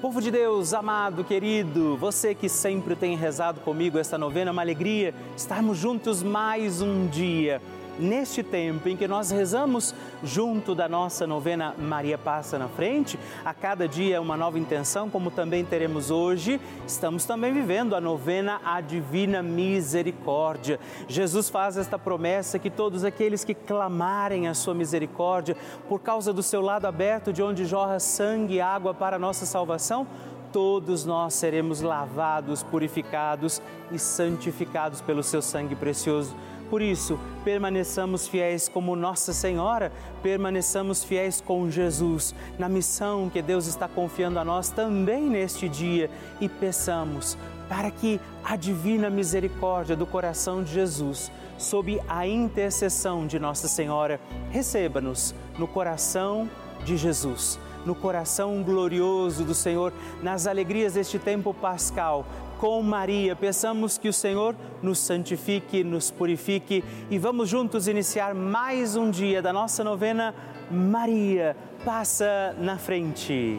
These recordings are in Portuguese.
Povo de Deus, amado, querido, você que sempre tem rezado comigo esta novena, é uma alegria estarmos juntos mais um dia neste tempo em que nós rezamos junto da nossa novena Maria Passa na Frente, a cada dia uma nova intenção, como também teremos hoje, estamos também vivendo a novena A Divina Misericórdia. Jesus faz esta promessa que todos aqueles que clamarem a sua misericórdia, por causa do seu lado aberto, de onde jorra sangue e água para a nossa salvação, todos nós seremos lavados, purificados e santificados pelo seu sangue precioso. Por isso, permaneçamos fiéis como Nossa Senhora, permaneçamos fiéis com Jesus na missão que Deus está confiando a nós também neste dia e peçamos para que a divina misericórdia do coração de Jesus, sob a intercessão de Nossa Senhora, receba-nos no coração de Jesus no coração glorioso do Senhor, nas alegrias deste tempo pascal. Com Maria, peçamos que o Senhor nos santifique, nos purifique e vamos juntos iniciar mais um dia da nossa novena. Maria, passa na frente.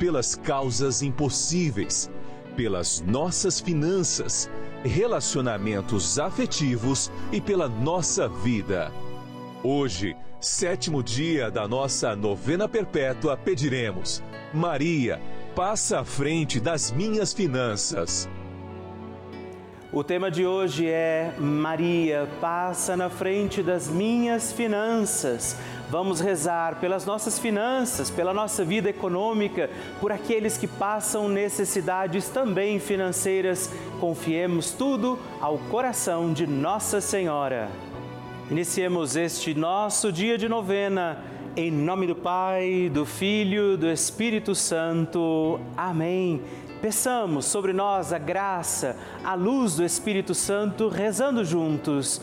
pelas causas impossíveis, pelas nossas finanças, relacionamentos afetivos e pela nossa vida. Hoje, sétimo dia da nossa novena perpétua, pediremos: Maria, passa à frente das minhas finanças. O tema de hoje é Maria, passa na frente das minhas finanças. Vamos rezar pelas nossas finanças, pela nossa vida econômica, por aqueles que passam necessidades também financeiras. Confiemos tudo ao coração de Nossa Senhora. Iniciemos este nosso dia de novena. Em nome do Pai, do Filho, do Espírito Santo. Amém. Peçamos sobre nós a graça, a luz do Espírito Santo, rezando juntos.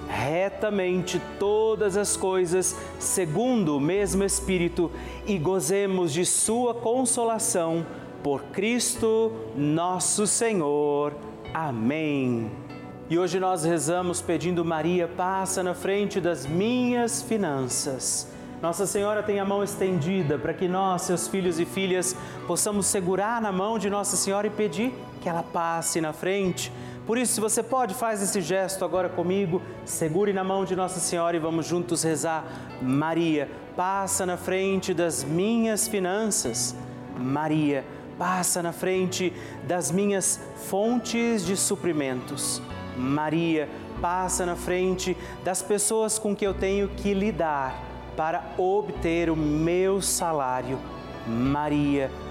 retamente todas as coisas segundo o mesmo Espírito e gozemos de Sua consolação por Cristo nosso Senhor. Amém. E hoje nós rezamos pedindo Maria, passa na frente das minhas finanças. Nossa Senhora tem a mão estendida para que nós, seus filhos e filhas, possamos segurar na mão de Nossa Senhora e pedir que ela passe na frente. Por isso, se você pode, faz esse gesto agora comigo, segure na mão de Nossa Senhora e vamos juntos rezar. Maria, passa na frente das minhas finanças. Maria, passa na frente das minhas fontes de suprimentos. Maria, passa na frente das pessoas com que eu tenho que lidar para obter o meu salário. Maria, passa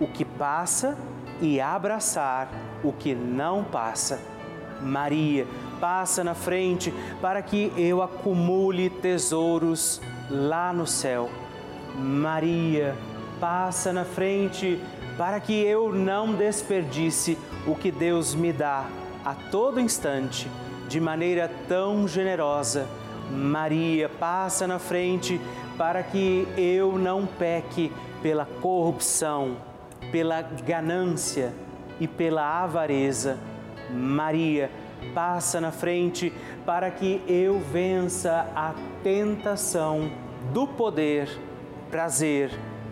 o que passa e abraçar o que não passa. Maria, passa na frente para que eu acumule tesouros lá no céu. Maria, passa na frente para que eu não desperdice o que Deus me dá a todo instante, de maneira tão generosa. Maria, passa na frente para que eu não peque pela corrupção, pela ganância e pela avareza. Maria, passa na frente para que eu vença a tentação do poder, prazer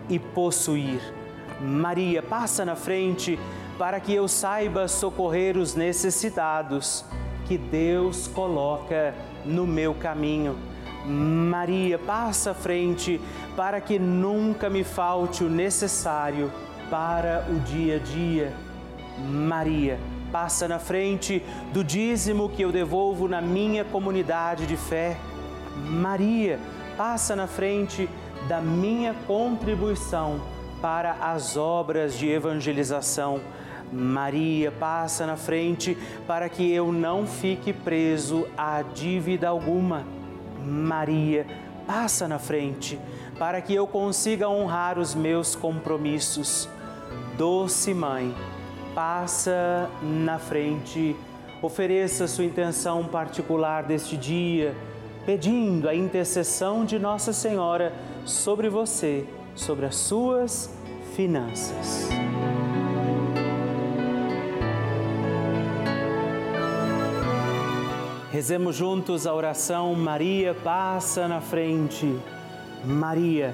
e possuir. Maria, passa na frente para que eu saiba socorrer os necessitados que Deus coloca no meu caminho. Maria, passa à frente para que nunca me falte o necessário para o dia a dia. Maria, passa na frente do dízimo que eu devolvo na minha comunidade de fé. Maria, passa na frente da minha contribuição para as obras de evangelização. Maria passa na frente para que eu não fique preso a dívida alguma. Maria passa na frente para que eu consiga honrar os meus compromissos. Doce Mãe, passa na frente, ofereça sua intenção particular deste dia, pedindo a intercessão de Nossa Senhora sobre você, sobre as suas finanças. Rezemos juntos a oração Maria passa na frente. Maria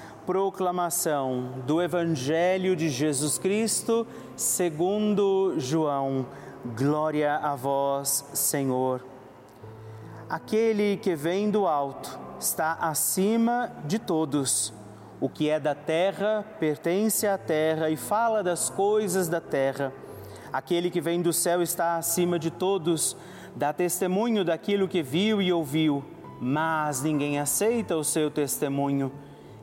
Proclamação do Evangelho de Jesus Cristo, segundo João. Glória a vós, Senhor. Aquele que vem do alto está acima de todos. O que é da terra pertence à terra e fala das coisas da terra. Aquele que vem do céu está acima de todos, dá testemunho daquilo que viu e ouviu, mas ninguém aceita o seu testemunho.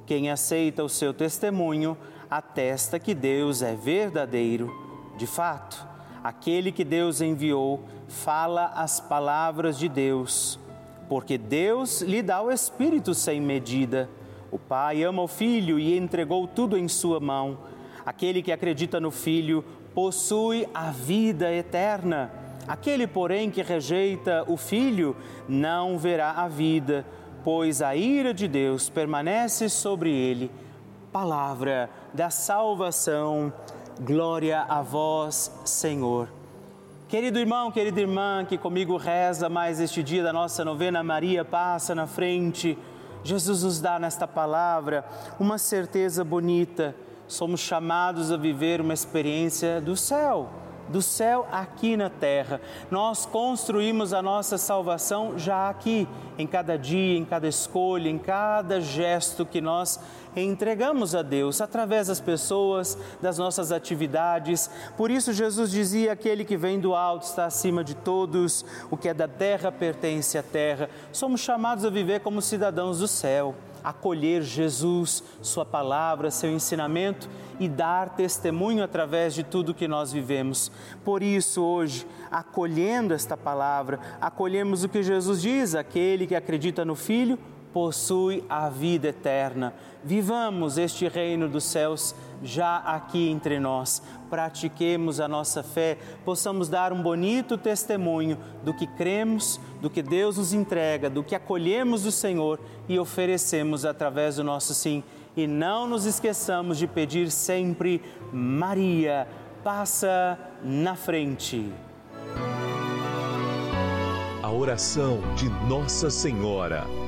Quem aceita o seu testemunho atesta que Deus é verdadeiro. De fato, aquele que Deus enviou, fala as palavras de Deus, porque Deus lhe dá o Espírito sem medida. O Pai ama o Filho e entregou tudo em sua mão. Aquele que acredita no Filho possui a vida eterna. Aquele, porém, que rejeita o filho não verá a vida, pois a ira de Deus permanece sobre ele. Palavra da salvação. Glória a vós, Senhor. Querido irmão, querida irmã, que comigo reza mais este dia da nossa novena, Maria passa na frente. Jesus nos dá nesta palavra uma certeza bonita. Somos chamados a viver uma experiência do céu do céu aqui na terra. Nós construímos a nossa salvação já aqui, em cada dia, em cada escolha, em cada gesto que nós entregamos a Deus através das pessoas, das nossas atividades. Por isso, Jesus dizia: aquele que vem do alto está acima de todos, o que é da terra pertence à terra. Somos chamados a viver como cidadãos do céu acolher Jesus, Sua palavra, seu ensinamento e dar testemunho através de tudo que nós vivemos. Por isso, hoje, acolhendo esta palavra, acolhemos o que Jesus diz: aquele que acredita no Filho possui a vida eterna. Vivamos este reino dos céus já aqui entre nós. Pratiquemos a nossa fé, possamos dar um bonito testemunho do que cremos, do que Deus nos entrega, do que acolhemos do Senhor e oferecemos através do nosso sim. E não nos esqueçamos de pedir sempre: Maria, passa na frente. A oração de Nossa Senhora.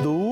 do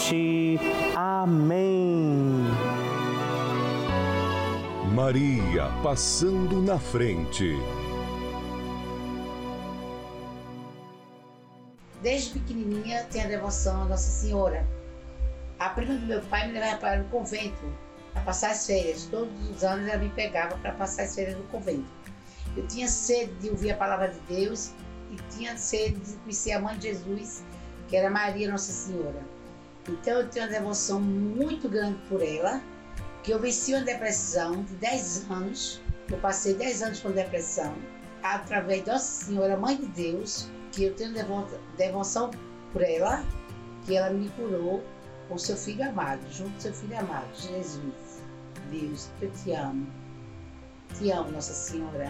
morte. Amém. Maria passando na frente. Desde pequenininha tenho a devoção a Nossa Senhora. A prima do meu pai me levava para o convento para passar as férias. Todos os anos ela me pegava para passar as férias no convento. Eu tinha sede de ouvir a palavra de Deus e tinha sede de conhecer a mãe de Jesus, que era Maria Nossa Senhora. Então eu tenho uma devoção muito grande por ela, que eu venci uma depressão de 10 anos. Eu passei 10 anos com depressão, através de Nossa Senhora Mãe de Deus, que eu tenho devoção por ela, que ela me curou com seu filho amado, junto com seu filho amado, Jesus. Deus, eu te amo. Te amo, Nossa Senhora.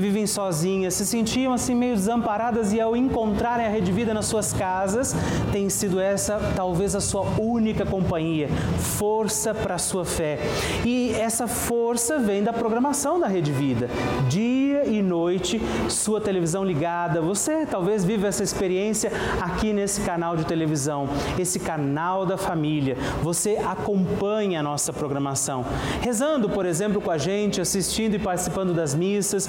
vivem sozinhas, se sentiam assim meio desamparadas e ao encontrarem a Rede Vida nas suas casas, tem sido essa talvez a sua única companhia, força para a sua fé. E essa força vem da programação da Rede Vida. Dia e noite, sua televisão ligada. Você talvez viva essa experiência aqui nesse canal de televisão, esse canal da família. Você acompanha a nossa programação, rezando, por exemplo, com a gente, assistindo e participando das missas,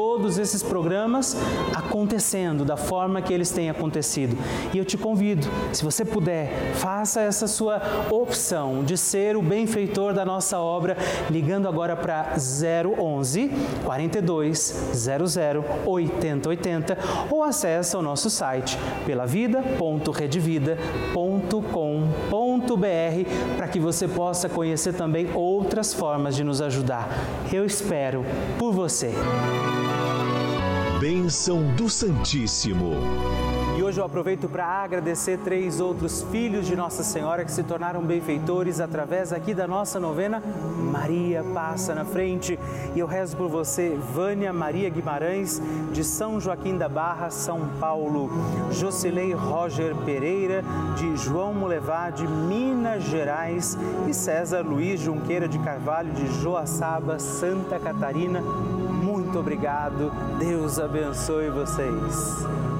todos esses programas acontecendo da forma que eles têm acontecido. E eu te convido, se você puder, faça essa sua opção de ser o benfeitor da nossa obra, ligando agora para 011 42 00 8080 ou acesse o nosso site pelavida.redvida.com.br para que você possa conhecer também outras formas de nos ajudar. Eu espero por você. Bênção do Santíssimo. Hoje eu aproveito para agradecer três outros filhos de Nossa Senhora que se tornaram benfeitores através aqui da nossa novena Maria Passa na Frente. E eu rezo por você, Vânia Maria Guimarães, de São Joaquim da Barra, São Paulo. Jocilei Roger Pereira, de João Mulevá, de Minas Gerais. E César Luiz Junqueira de Carvalho, de Joaçaba, Santa Catarina. Muito obrigado. Deus abençoe vocês.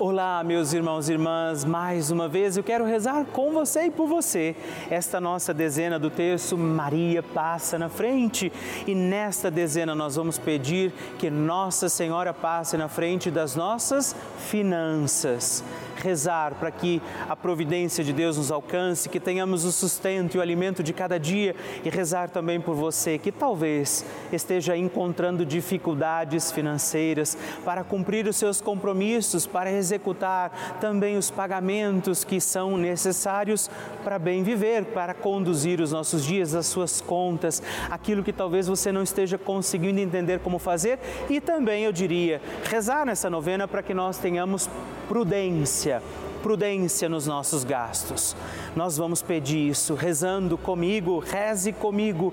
Olá, meus irmãos e irmãs, mais uma vez eu quero rezar com você e por você. Esta nossa dezena do terço, Maria passa na frente. E nesta dezena nós vamos pedir que Nossa Senhora passe na frente das nossas finanças rezar para que a providência de Deus nos alcance, que tenhamos o sustento e o alimento de cada dia e rezar também por você que talvez esteja encontrando dificuldades financeiras para cumprir os seus compromissos, para executar também os pagamentos que são necessários para bem viver, para conduzir os nossos dias, as suas contas, aquilo que talvez você não esteja conseguindo entender como fazer. E também eu diria rezar nessa novena para que nós tenhamos prudência, prudência nos nossos gastos. Nós vamos pedir isso rezando comigo, reze comigo,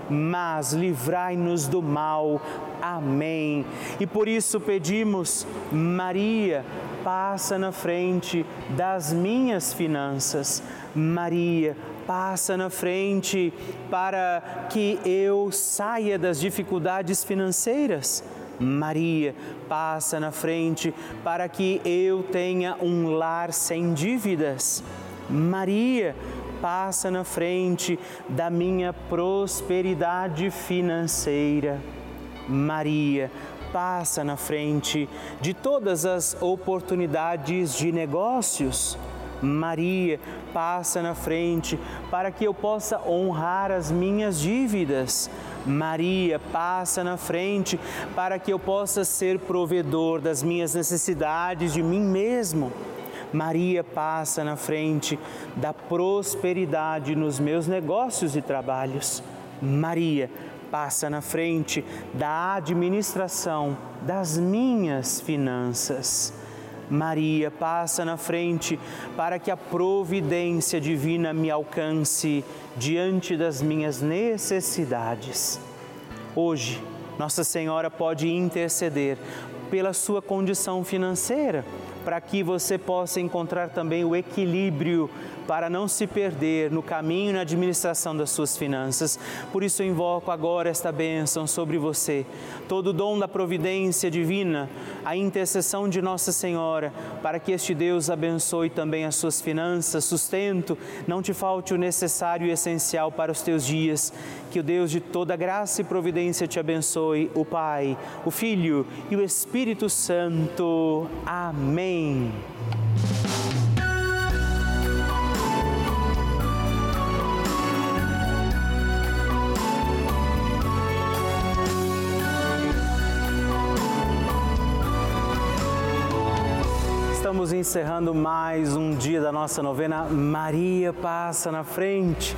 mas livrai-nos do mal. Amém. E por isso pedimos, Maria, passa na frente das minhas finanças. Maria, passa na frente para que eu saia das dificuldades financeiras. Maria, passa na frente para que eu tenha um lar sem dívidas. Maria, passa na frente da minha prosperidade financeira. Maria, passa na frente de todas as oportunidades de negócios. Maria passa na frente para que eu possa honrar as minhas dívidas. Maria passa na frente para que eu possa ser provedor das minhas necessidades de mim mesmo. Maria passa na frente da prosperidade nos meus negócios e trabalhos. Maria passa na frente da administração das minhas finanças. Maria passa na frente para que a providência divina me alcance diante das minhas necessidades. Hoje, Nossa Senhora pode interceder pela sua condição financeira, para que você possa encontrar também o equilíbrio para não se perder no caminho e na administração das suas finanças. Por isso eu invoco agora esta bênção sobre você, todo o dom da providência divina, a intercessão de Nossa Senhora, para que este Deus abençoe também as suas finanças, sustento, não te falte o necessário e essencial para os teus dias. Que o Deus de toda graça e providência te abençoe, o Pai, o Filho e o Espírito Santo. Amém. Estamos encerrando mais um dia da nossa novena Maria Passa na Frente.